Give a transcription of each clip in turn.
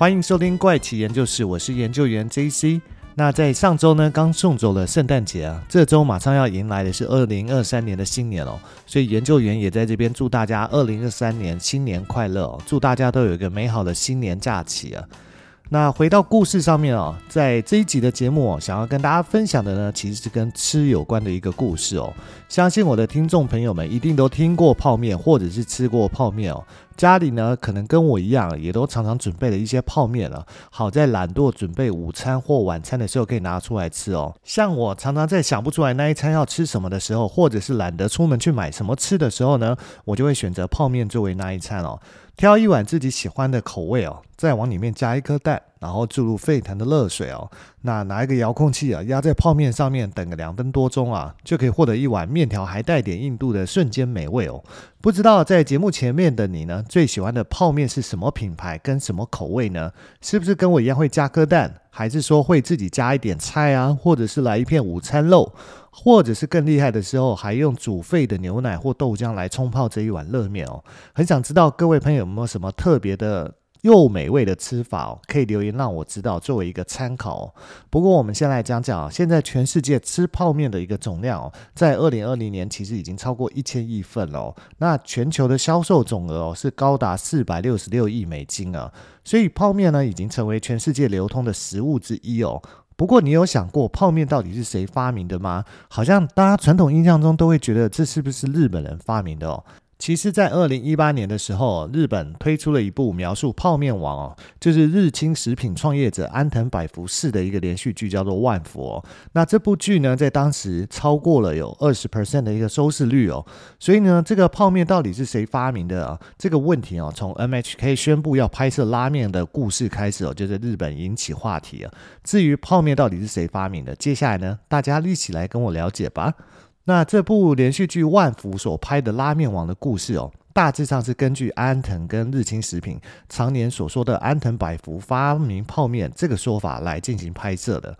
欢迎收听怪奇研究室，我是研究员 JC。那在上周呢，刚送走了圣诞节啊，这周马上要迎来的是二零二三年的新年哦，所以研究员也在这边祝大家二零二三年新年快乐哦，祝大家都有一个美好的新年假期啊。那回到故事上面哦，在这一集的节目哦，想要跟大家分享的呢，其实是跟吃有关的一个故事哦。相信我的听众朋友们一定都听过泡面，或者是吃过泡面哦。家里呢，可能跟我一样，也都常常准备了一些泡面了。好在懒惰准备午餐或晚餐的时候，可以拿出来吃哦。像我常常在想不出来那一餐要吃什么的时候，或者是懒得出门去买什么吃的时候呢，我就会选择泡面作为那一餐哦。挑一碗自己喜欢的口味哦，再往里面加一颗蛋。然后注入沸腾的热水哦，那拿一个遥控器啊，压在泡面上面，等个两分多钟啊，就可以获得一碗面条还带点硬度的瞬间美味哦。不知道在节目前面的你呢，最喜欢的泡面是什么品牌跟什么口味呢？是不是跟我一样会加颗蛋，还是说会自己加一点菜啊，或者是来一片午餐肉，或者是更厉害的时候还用煮沸的牛奶或豆浆来冲泡这一碗热面哦？很想知道各位朋友有没有什么特别的？又美味的吃法哦，可以留言让我知道，作为一个参考哦。不过我们先来讲讲啊，现在全世界吃泡面的一个总量哦，在二零二零年其实已经超过一千亿份了哦。那全球的销售总额哦是高达四百六十六亿美金啊，所以泡面呢已经成为全世界流通的食物之一哦。不过你有想过泡面到底是谁发明的吗？好像大家传统印象中都会觉得这是不是日本人发明的哦？其实，在二零一八年的时候，日本推出了一部描述泡面王哦，就是日清食品创业者安藤百福式的一个连续剧，叫做《万福》哦。那这部剧呢，在当时超过了有二十 percent 的一个收视率哦。所以呢，这个泡面到底是谁发明的啊？这个问题哦，从 M H K 宣布要拍摄拉面的故事开始哦，就在日本引起话题啊。至于泡面到底是谁发明的，接下来呢，大家一起来跟我了解吧。那这部连续剧《万福》所拍的拉面王的故事哦，大致上是根据安藤跟日清食品常年所说的安藤百福发明泡面这个说法来进行拍摄的。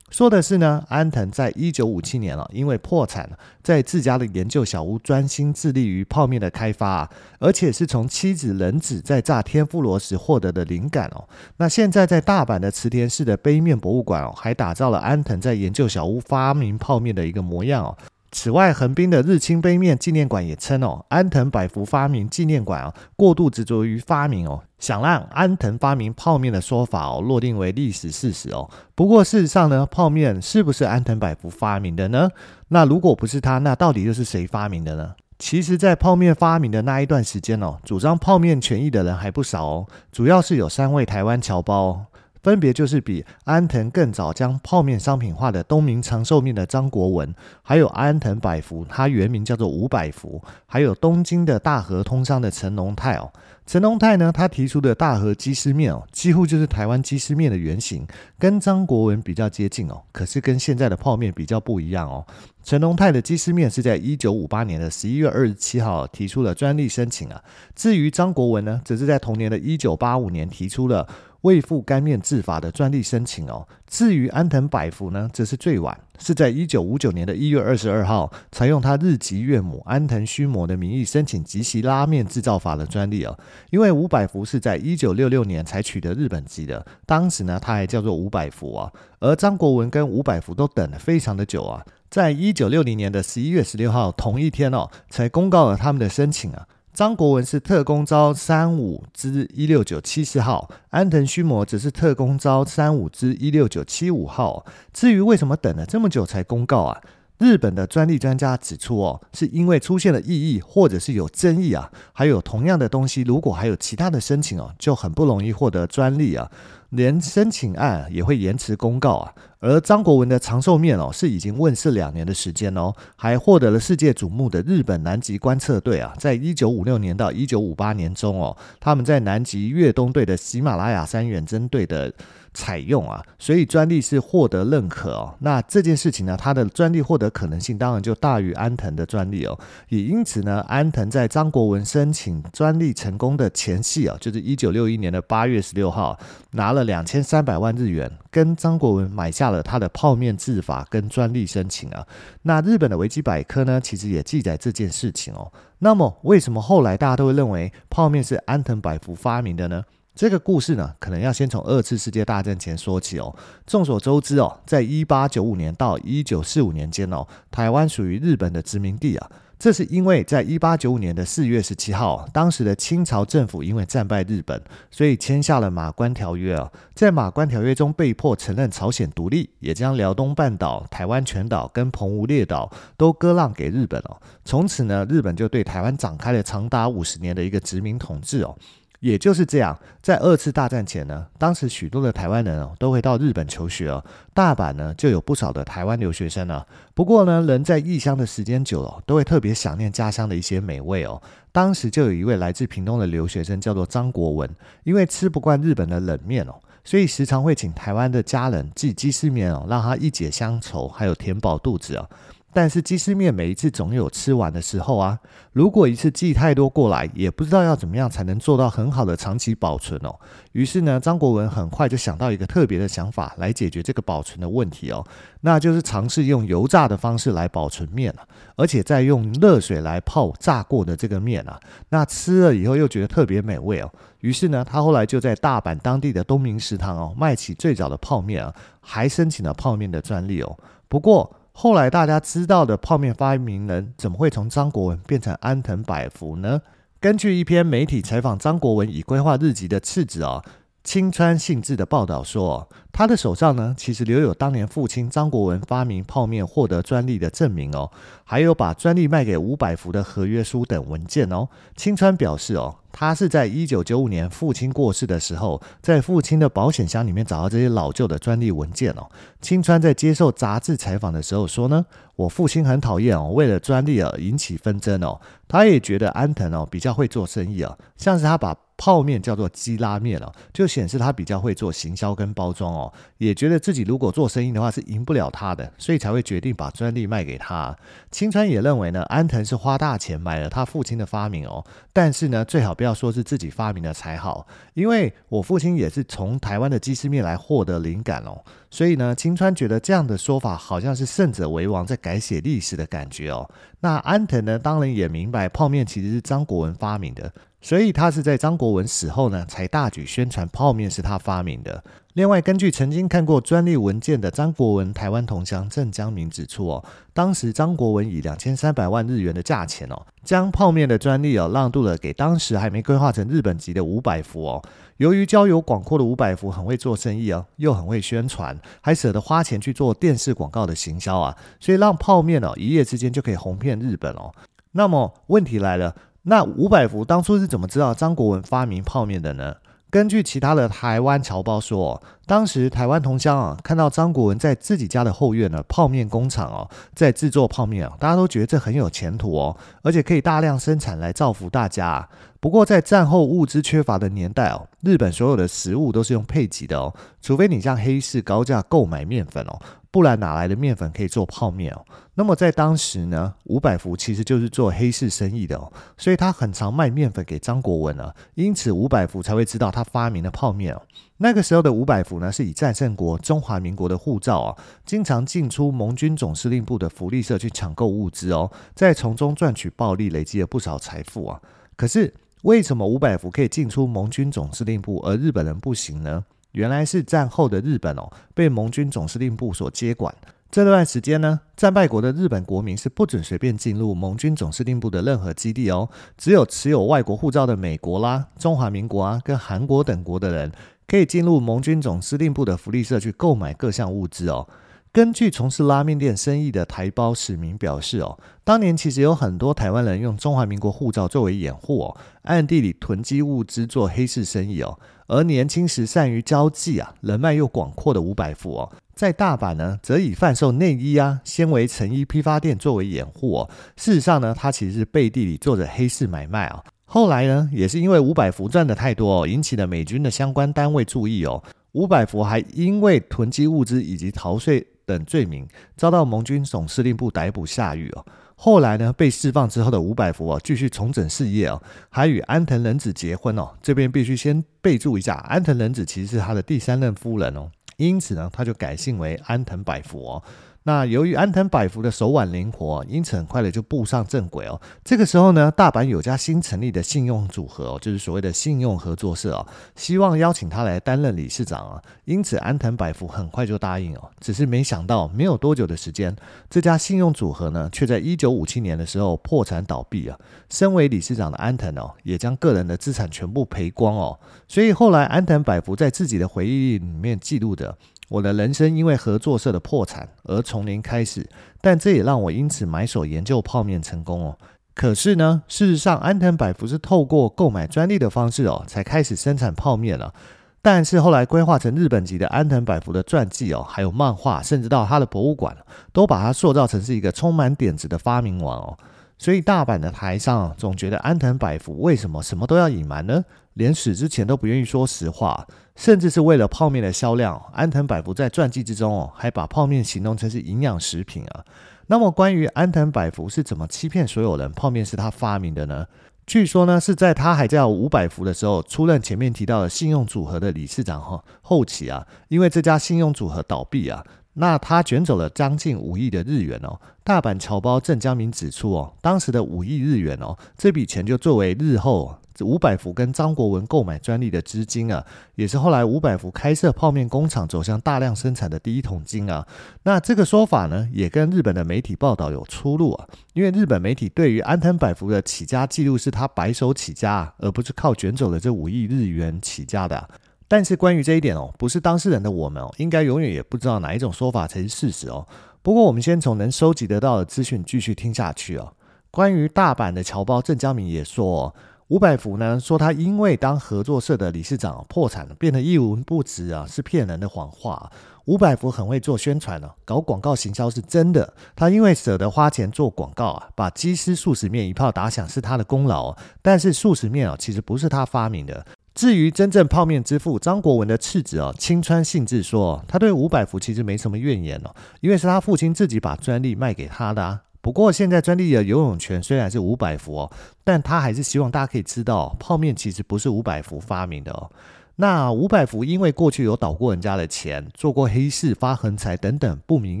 说的是呢，安藤在一九五七年了，因为破产，在自家的研究小屋专心致力于泡面的开发，而且是从妻子仁子在炸天妇罗时获得的灵感哦。那现在在大阪的池田市的杯面博物馆哦，还打造了安藤在研究小屋发明泡面的一个模样哦。此外，横滨的日清杯面纪念馆也称哦，安藤百福发明纪念馆哦，过度执着于发明哦，想让安藤发明泡面的说法哦，落定为历史事实哦。不过事实上呢，泡面是不是安藤百福发明的呢？那如果不是他，那到底又是谁发明的呢？其实，在泡面发明的那一段时间哦，主张泡面权益的人还不少哦，主要是有三位台湾侨胞。分别就是比安藤更早将泡面商品化的东明长寿面的张国文，还有安藤百福，他原名叫做吴百福，还有东京的大和通商的陈龙泰哦。陈龙泰呢，他提出的大和鸡丝面哦，几乎就是台湾鸡丝面的原型，跟张国文比较接近哦，可是跟现在的泡面比较不一样哦。陈龙泰的鸡丝面是在一九五八年的十一月二十七号提出了专利申请啊，至于张国文呢，则是在同年的一九八五年提出了。味富干面制法的专利申请哦，至于安藤百福呢，则是最晚，是在一九五九年的一月二十二号，采用他日籍岳母安藤须磨的名义申请即席拉面制造法的专利哦。因为吴百福是在一九六六年才取得日本籍的，当时呢他还叫做吴百福啊，而张国文跟吴百福都等了非常的久啊，在一九六零年的十一月十六号同一天哦，才公告了他们的申请啊。张国文是特工招三五之一六九七四号，安藤须磨则是特工招三五之一六九七五号。至于为什么等了这么久才公告啊？日本的专利专家指出哦，是因为出现了异议或者是有争议啊，还有同样的东西，如果还有其他的申请哦，就很不容易获得专利啊。连申请案也会延迟公告啊，而张国文的长寿面哦是已经问世两年的时间哦，还获得了世界瞩目的日本南极观测队啊，在一九五六年到一九五八年中哦，他们在南极越冬队的喜马拉雅山远征队的。采用啊，所以专利是获得认可哦。那这件事情呢，它的专利获得可能性当然就大于安藤的专利哦。也因此呢，安藤在张国文申请专利成功的前夕啊，就是一九六一年的八月十六号，拿了两千三百万日元，跟张国文买下了他的泡面制法跟专利申请啊。那日本的维基百科呢，其实也记载这件事情哦。那么为什么后来大家都会认为泡面是安藤百福发明的呢？这个故事呢，可能要先从二次世界大战前说起哦。众所周知哦，在一八九五年到一九四五年间哦，台湾属于日本的殖民地啊。这是因为在一八九五年的四月十七号，当时的清朝政府因为战败日本，所以签下了马关条约啊。在马关条约中，被迫承认朝鲜独立，也将辽东半岛、台湾全岛跟澎湖列岛都割让给日本哦。从此呢，日本就对台湾展开了长达五十年的一个殖民统治哦。也就是这样，在二次大战前呢，当时许多的台湾人哦都会到日本求学哦，大阪呢就有不少的台湾留学生了。不过呢，人在异乡的时间久了，都会特别想念家乡的一些美味哦。当时就有一位来自屏东的留学生叫做张国文，因为吃不惯日本的冷面哦，所以时常会请台湾的家人寄鸡丝面哦，让他一解乡愁，还有填饱肚子哦。但是鸡丝面每一次总有吃完的时候啊，如果一次寄太多过来，也不知道要怎么样才能做到很好的长期保存哦。于是呢，张国文很快就想到一个特别的想法来解决这个保存的问题哦，那就是尝试用油炸的方式来保存面啊，而且再用热水来泡炸过的这个面啊，那吃了以后又觉得特别美味哦。于是呢，他后来就在大阪当地的东明食堂哦，卖起最早的泡面啊，还申请了泡面的专利哦。不过，后来大家知道的泡面发明人，怎么会从张国文变成安藤百福呢？根据一篇媒体采访张国文已规划日籍的次子啊。青川幸治的报道说，他的手上呢，其实留有当年父亲张国文发明泡面获得专利的证明哦，还有把专利卖给五百福的合约书等文件哦。青川表示哦，他是在一九九五年父亲过世的时候，在父亲的保险箱里面找到这些老旧的专利文件哦。青川在接受杂志采访的时候说呢，我父亲很讨厌哦，为了专利而引起纷争哦。他也觉得安藤哦比较会做生意啊，像是他把。泡面叫做鸡拉面哦，就显示他比较会做行销跟包装哦，也觉得自己如果做生意的话是赢不了他的，所以才会决定把专利卖给他。青川也认为呢，安藤是花大钱买了他父亲的发明哦，但是呢，最好不要说是自己发明的才好，因为我父亲也是从台湾的鸡丝面来获得灵感哦，所以呢，青川觉得这样的说法好像是胜者为王，在改写历史的感觉哦。那安藤呢，当然也明白泡面其实是张国文发明的。所以他是在张国文死后呢，才大举宣传泡面是他发明的。另外，根据曾经看过专利文件的张国文台湾同乡郑江明指出哦，当时张国文以两千三百万日元的价钱哦，将泡面的专利哦让渡了给当时还没规划成日本籍的五百福哦。由于交友广阔的五百福很会做生意哦，又很会宣传，还舍得花钱去做电视广告的行销啊，所以让泡面哦一夜之间就可以红遍日本哦。那么问题来了。那五百福当初是怎么知道张国文发明泡面的呢？根据其他的台湾侨胞说，当时台湾同乡啊看到张国文在自己家的后院呢泡面工厂哦，在制作泡面啊，大家都觉得这很有前途哦，而且可以大量生产来造福大家。不过在战后物资缺乏的年代哦，日本所有的食物都是用配给的哦，除非你向黑市高价购买面粉哦。不然哪来的面粉可以做泡面哦？那么在当时呢，五百福其实就是做黑市生意的哦，所以他很常卖面粉给张国文啊，因此五百福才会知道他发明了泡面哦。那个时候的五百福呢，是以战胜国中华民国的护照啊，经常进出盟军总司令部的福利社去抢购物资哦，再从中赚取暴利，累积了不少财富啊。可是为什么五百福可以进出盟军总司令部，而日本人不行呢？原来是战后的日本哦，被盟军总司令部所接管。这段时间呢，战败国的日本国民是不准随便进入盟军总司令部的任何基地哦。只有持有外国护照的美国啦、中华民国啊、跟韩国等国的人，可以进入盟军总司令部的福利社去购买各项物资哦。根据从事拉面店生意的台胞史明表示哦，当年其实有很多台湾人用中华民国护照作为掩护哦，暗地里囤积物资做黑市生意哦。而年轻时善于交际啊，人脉又广阔的五百福哦，在大阪呢，则以贩售内衣啊、纤维成衣批发店作为掩护哦。事实上呢，他其实是背地里做着黑市买卖啊。后来呢，也是因为五百福赚的太多哦，引起了美军的相关单位注意哦。五百福还因为囤积物资以及逃税等罪名，遭到盟军总司令部逮捕下狱哦。后来呢，被释放之后的伍百福哦，继续重整事业哦，还与安藤仁子结婚哦。这边必须先备注一下，安藤仁子其实是他的第三任夫人哦，因此呢，他就改姓为安藤百福哦。那由于安藤百福的手腕灵活，因此很快的就步上正轨哦。这个时候呢，大阪有家新成立的信用组合哦，就是所谓的信用合作社哦，希望邀请他来担任理事长啊。因此，安藤百福很快就答应哦。只是没想到，没有多久的时间，这家信用组合呢，却在一九五七年的时候破产倒闭啊。身为理事长的安藤哦，也将个人的资产全部赔光哦。所以后来，安藤百福在自己的回忆里面记录的。我的人生因为合作社的破产而从零开始，但这也让我因此买手研究泡面成功哦。可是呢，事实上，安藤百福是透过购买专利的方式哦，才开始生产泡面了。但是后来规划成日本级的安藤百福的传记哦，还有漫画，甚至到他的博物馆，都把他塑造成是一个充满点子的发明王哦。所以大阪的台上总觉得安藤百福为什么什么都要隐瞒呢？连死之前都不愿意说实话。甚至是为了泡面的销量，安藤百福在传记之中哦，还把泡面形容成是营养食品啊。那么，关于安藤百福是怎么欺骗所有人泡面是他发明的呢？据说呢，是在他还叫五百福的时候，出任前面提到的信用组合的理事长哈。后期啊，因为这家信用组合倒闭啊，那他卷走了将近五亿的日元哦。大阪侨胞郑江明指出哦，当时的五亿日元哦，这笔钱就作为日后。五百福跟张国文购买专利的资金啊，也是后来五百福开设泡面工厂走向大量生产的第一桶金啊。那这个说法呢，也跟日本的媒体报道有出入啊。因为日本媒体对于安藤百福的起家记录是他白手起家，而不是靠卷走了这五亿日元起家的。但是关于这一点哦，不是当事人的我们哦，应该永远也不知道哪一种说法才是事实哦。不过我们先从能收集得到的资讯继续听下去哦。关于大阪的侨胞郑江明也说。五百福呢说他因为当合作社的理事长破产了，变得一文不值啊，是骗人的谎话。五百福很会做宣传了，搞广告行销是真的。他因为舍得花钱做广告啊，把鸡丝速食面一炮打响是他的功劳。但是速食面啊，其实不是他发明的。至于真正泡面之父张国文的次子哦，青川幸治说，他对五百福其实没什么怨言哦，因为是他父亲自己把专利卖给他的啊。不过，现在专利的游泳圈虽然是五百福哦，但他还是希望大家可以知道，泡面其实不是五百福发明的哦。那五百福因为过去有倒过人家的钱，做过黑市、发横财等等不名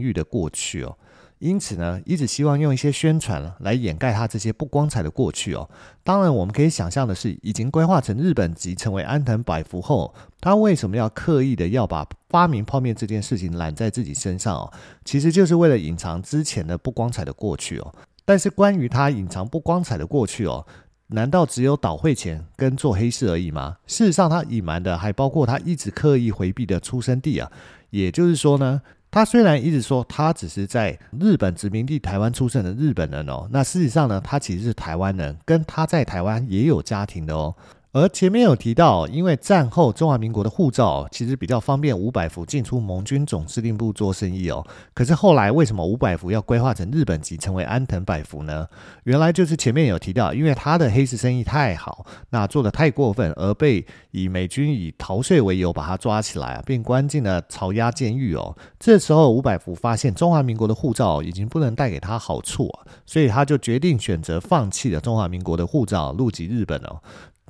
誉的过去哦。因此呢，一直希望用一些宣传来掩盖他这些不光彩的过去哦。当然，我们可以想象的是，已经规划成日本籍，成为安藤百福后，他为什么要刻意的要把发明泡面这件事情揽在自己身上哦？其实就是为了隐藏之前的不光彩的过去哦。但是关于他隐藏不光彩的过去哦，难道只有倒汇钱跟做黑市而已吗？事实上，他隐瞒的还包括他一直刻意回避的出生地啊。也就是说呢。他虽然一直说他只是在日本殖民地台湾出生的日本人哦，那事实上呢，他其实是台湾人，跟他在台湾也有家庭的哦。而前面有提到，因为战后中华民国的护照其实比较方便五百福进出盟军总司令部做生意哦。可是后来为什么五百福要规划成日本籍，成为安藤百福呢？原来就是前面有提到，因为他的黑市生意太好，那做得太过分，而被以美军以逃税为由把他抓起来，并关进了巢押监狱哦。这时候五百福发现中华民国的护照已经不能带给他好处啊，所以他就决定选择放弃了中华民国的护照，入籍日本哦。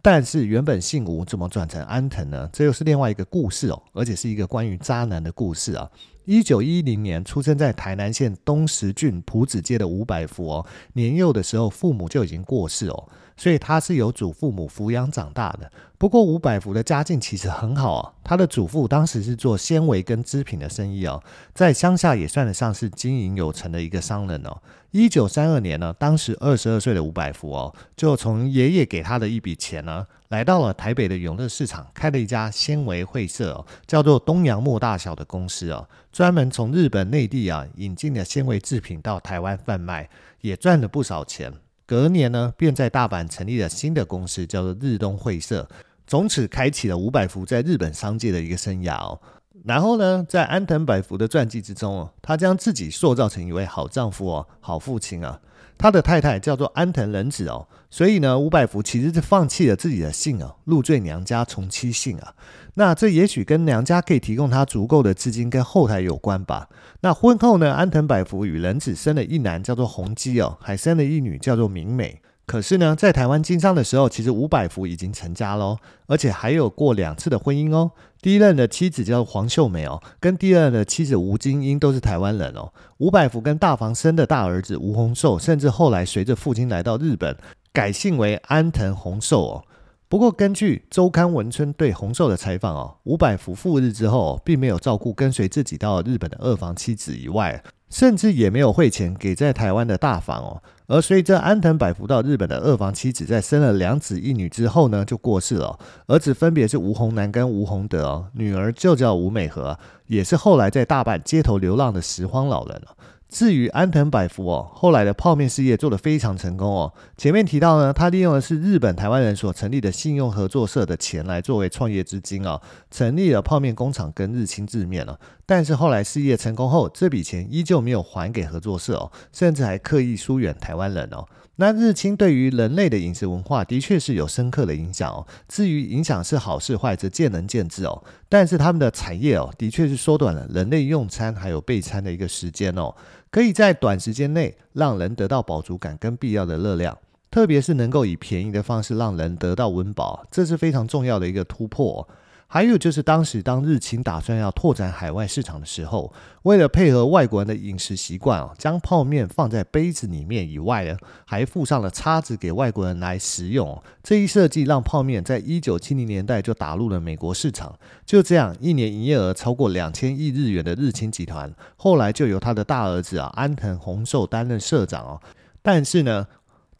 但是原本姓吴，怎么转成安藤呢？这又是另外一个故事哦，而且是一个关于渣男的故事啊。一九一零年出生在台南县东石郡埔子街的吴百福哦，年幼的时候父母就已经过世哦。所以他是由祖父母抚养长大的。不过五百福的家境其实很好啊，他的祖父当时是做纤维跟织品的生意哦，在乡下也算得上是经营有成的一个商人哦。一九三二年呢，当时二十二岁的五百福哦，就从爷爷给他的一笔钱呢，来到了台北的永乐市场，开了一家纤维会社哦，叫做东洋木大小的公司哦，专门从日本内地啊引进的纤维制品到台湾贩卖，也赚了不少钱。隔年呢，便在大阪成立了新的公司，叫做日东会社，从此开启了五百福在日本商界的一个生涯哦。然后呢，在安藤百福的传记之中哦，他将自己塑造成一位好丈夫哦，好父亲啊。他的太太叫做安藤仁子哦，所以呢，五百福其实是放弃了自己的姓哦，入赘娘家从妻姓啊。那这也许跟娘家可以提供他足够的资金跟后台有关吧。那婚后呢，安藤百福与仁子生了一男叫做弘基哦，还生了一女叫做明美。可是呢，在台湾经商的时候，其实伍百福已经成家喽，而且还有过两次的婚姻哦。第一任的妻子叫黄秀美哦，跟第二任的妻子吴金英都是台湾人哦。伍百福跟大房生的大儿子吴洪寿，甚至后来随着父亲来到日本，改姓为安藤洪寿哦。不过，根据周刊文春对洪寿的采访哦，伍百福赴日之后，并没有照顾跟随自己到日本的二房妻子以外，甚至也没有汇钱给在台湾的大房哦。而随着安藤百福到日本的二房妻子在生了两子一女之后呢，就过世了。儿子分别是吴洪南跟吴洪德哦，女儿就叫吴美和，也是后来在大阪街头流浪的拾荒老人了。至于安藤百福哦，后来的泡面事业做得非常成功哦。前面提到呢，他利用的是日本台湾人所成立的信用合作社的钱来作为创业资金哦，成立了泡面工厂跟日清制面了。但是后来事业成功后，这笔钱依旧没有还给合作社哦，甚至还刻意疏远台湾人哦。那日清对于人类的饮食文化的确是有深刻的影响哦。至于影响是好是坏，则见仁见智哦。但是他们的产业哦，的确是缩短了人类用餐还有备餐的一个时间哦，可以在短时间内让人得到饱足感跟必要的热量，特别是能够以便宜的方式让人得到温饱，这是非常重要的一个突破。还有就是，当时当日清打算要拓展海外市场的时候，为了配合外国人的饮食习惯哦，将泡面放在杯子里面以外呢，还附上了叉子给外国人来食用。这一设计让泡面在一九七零年代就打入了美国市场。就这样，一年营业额超过两千亿日元的日清集团，后来就由他的大儿子啊安藤宏寿担任社长哦。但是呢，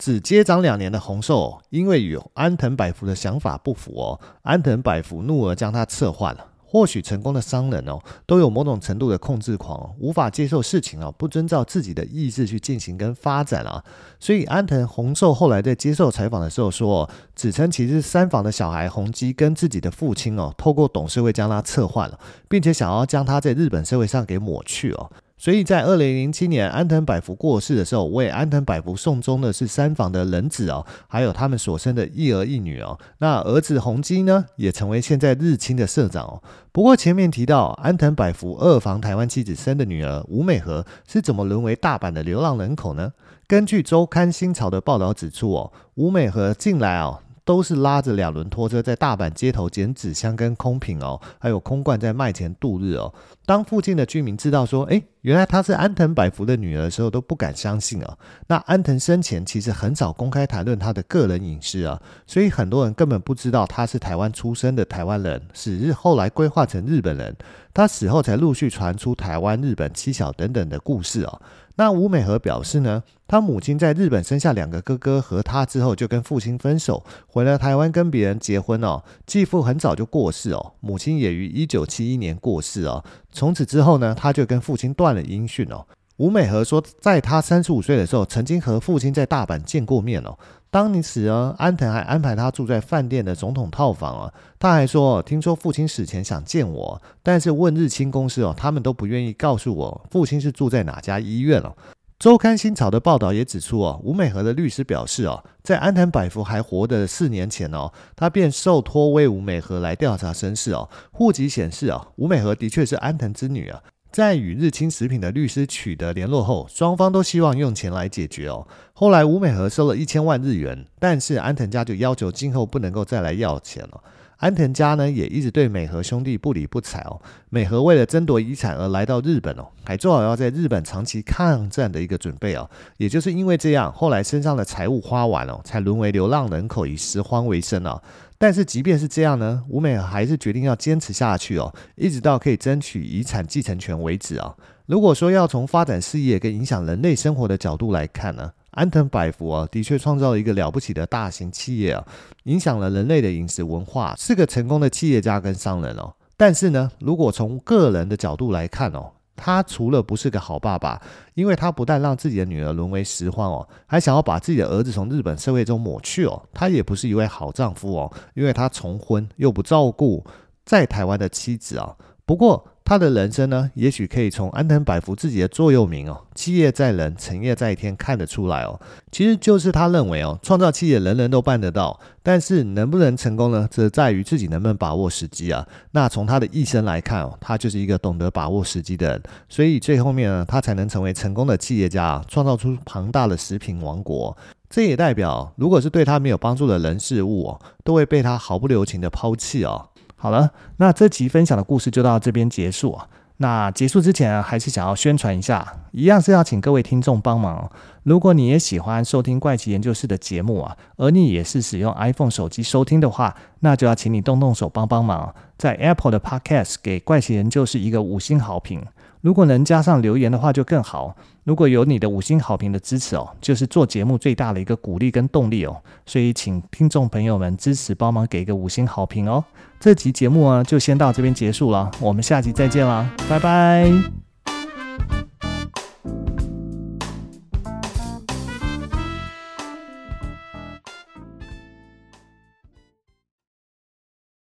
只接掌两年的洪寿，因为与安藤百福的想法不符哦，安藤百福怒而将他撤换了。或许成功的商人哦，都有某种程度的控制狂，无法接受事情哦不遵照自己的意志去进行跟发展啊。所以安藤洪寿后来在接受采访的时候说，指称其实三房的小孩洪基跟自己的父亲哦，透过董事会将他撤换了，并且想要将他在日本社会上给抹去哦。所以在二零零七年安藤百福过世的时候，为安藤百福送终的是三房的人子哦，还有他们所生的一儿一女哦。那儿子洪基呢，也成为现在日清的社长哦。不过前面提到安藤百福二房台湾妻子生的女儿吴美和是怎么沦为大阪的流浪人口呢？根据周刊新潮的报道指出哦，吴美和近来哦。都是拉着两轮拖车在大阪街头捡纸箱跟空瓶哦，还有空罐在卖钱度日哦。当附近的居民知道说，诶，原来她是安藤百福的女儿的时候，都不敢相信哦。那安藤生前其实很少公开谈论她的个人隐私啊，所以很多人根本不知道她是台湾出生的台湾人，是日后来规划成日本人。她死后才陆续传出台湾、日本、七小等等的故事哦。那吴美和表示呢，他母亲在日本生下两个哥哥和他之后，就跟父亲分手，回了台湾跟别人结婚哦。继父很早就过世哦，母亲也于一九七一年过世哦。从此之后呢，他就跟父亲断了音讯哦。吴美和说，在她三十五岁的时候，曾经和父亲在大阪见过面哦。当时啊，安藤还安排他住在饭店的总统套房啊。他还说，听说父亲死前想见我，但是问日清公司哦，他们都不愿意告诉我父亲是住在哪家医院哦。周刊新潮的报道也指出哦，吴美和的律师表示哦，在安藤百福还活的四年前哦，他便受托为吴美和来调查身世哦。户籍显示哦，吴美和的确是安藤之女啊。在与日清食品的律师取得联络后，双方都希望用钱来解决哦。后来吴美和收了一千万日元，但是安藤家就要求今后不能够再来要钱了。安藤家呢也一直对美和兄弟不理不睬哦。美和为了争夺遗产而来到日本哦，还做好要在日本长期抗战的一个准备哦。也就是因为这样，后来身上的财物花完了，才沦为流浪人口，以拾荒为生啊。但是即便是这样呢，吴美还是决定要坚持下去哦，一直到可以争取遗产继承权为止啊。如果说要从发展事业跟影响人类生活的角度来看呢，安藤百福啊，的确创造了一个了不起的大型企业啊，影响了人类的饮食文化，是个成功的企业家跟商人哦。但是呢，如果从个人的角度来看哦。他除了不是个好爸爸，因为他不但让自己的女儿沦为拾荒哦，还想要把自己的儿子从日本社会中抹去哦。他也不是一位好丈夫哦，因为他重婚又不照顾在台湾的妻子啊。不过。他的人生呢，也许可以从安藤百福自己的座右铭哦“企业在人，成业在天”看得出来哦。其实就是他认为哦，创造企业人人都办得到，但是能不能成功呢，则在于自己能不能把握时机啊。那从他的一生来看哦，他就是一个懂得把握时机的人，所以最后面呢，他才能成为成功的企业家，创造出庞大的食品王国。这也代表，如果是对他没有帮助的人事物哦，都会被他毫不留情的抛弃哦。好了，那这集分享的故事就到这边结束啊。那结束之前啊，还是想要宣传一下，一样是要请各位听众帮忙。如果你也喜欢收听怪奇研究室的节目啊，而你也是使用 iPhone 手机收听的话，那就要请你动动手帮帮忙，在 Apple 的 Podcast 给怪奇研究室一个五星好评。如果能加上留言的话就更好。如果有你的五星好评的支持哦，就是做节目最大的一个鼓励跟动力哦。所以请听众朋友们支持帮忙给一个五星好评哦。这集节目啊，就先到这边结束了，我们下集再见啦，拜拜。